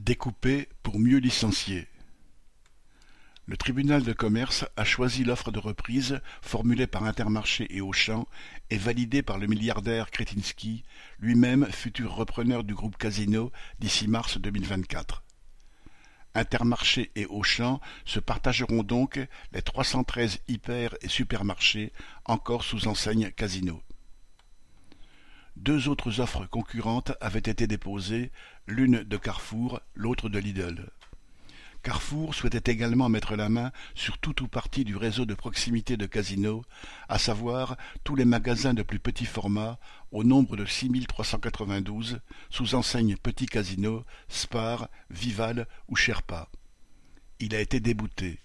Découper pour mieux licencier. Le tribunal de commerce a choisi l'offre de reprise formulée par Intermarché et Auchan et validée par le milliardaire Kretinsky, lui-même futur repreneur du groupe Casino d'ici mars 2024. Intermarché et Auchan se partageront donc les 313 hyper et supermarchés encore sous enseigne Casino. Deux autres offres concurrentes avaient été déposées, l'une de Carrefour, l'autre de Lidl. Carrefour souhaitait également mettre la main sur tout ou partie du réseau de proximité de Casino, à savoir tous les magasins de plus petit format, au nombre de 6392, sous enseigne Petit Casino, Spar, Vival ou Sherpa. Il a été débouté.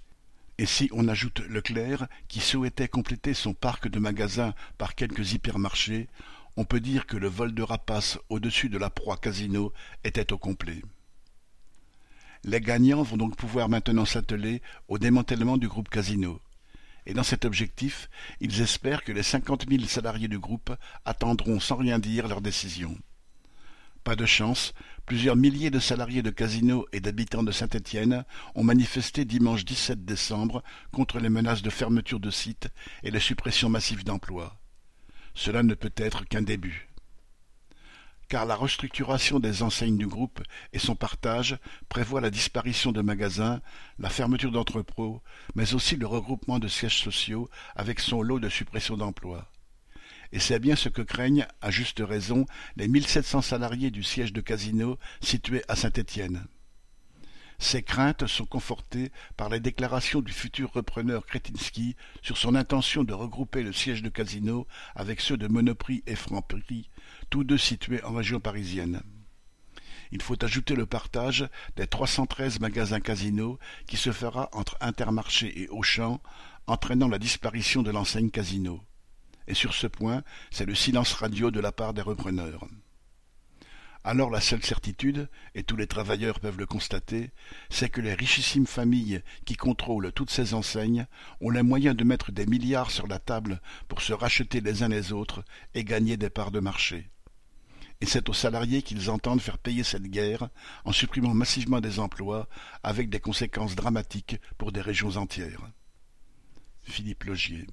Et si on ajoute Leclerc, qui souhaitait compléter son parc de magasins par quelques hypermarchés, on peut dire que le vol de rapace au-dessus de la proie Casino était au complet. Les gagnants vont donc pouvoir maintenant s'atteler au démantèlement du groupe Casino. Et dans cet objectif, ils espèrent que les cinquante mille salariés du groupe attendront sans rien dire leur décision. Pas de chance, plusieurs milliers de salariés de Casino et d'habitants de Saint-Étienne ont manifesté dimanche 17 décembre contre les menaces de fermeture de sites et les suppressions massives d'emplois. Cela ne peut être qu'un début. Car la restructuration des enseignes du groupe et son partage prévoient la disparition de magasins, la fermeture d'entrepôts, mais aussi le regroupement de sièges sociaux avec son lot de suppression d'emplois. Et c'est bien ce que craignent, à juste raison, les 1700 salariés du siège de Casino situé à Saint-Étienne. Ces craintes sont confortées par les déclarations du futur repreneur Kretinsky sur son intention de regrouper le siège de Casino avec ceux de Monoprix et Franprix, tous deux situés en région parisienne. Il faut ajouter le partage des 313 magasins Casino qui se fera entre Intermarché et Auchan, entraînant la disparition de l'enseigne Casino. Et sur ce point, c'est le silence radio de la part des repreneurs. Alors la seule certitude, et tous les travailleurs peuvent le constater, c'est que les richissimes familles qui contrôlent toutes ces enseignes ont les moyens de mettre des milliards sur la table pour se racheter les uns les autres et gagner des parts de marché. Et c'est aux salariés qu'ils entendent faire payer cette guerre en supprimant massivement des emplois avec des conséquences dramatiques pour des régions entières. Philippe Logier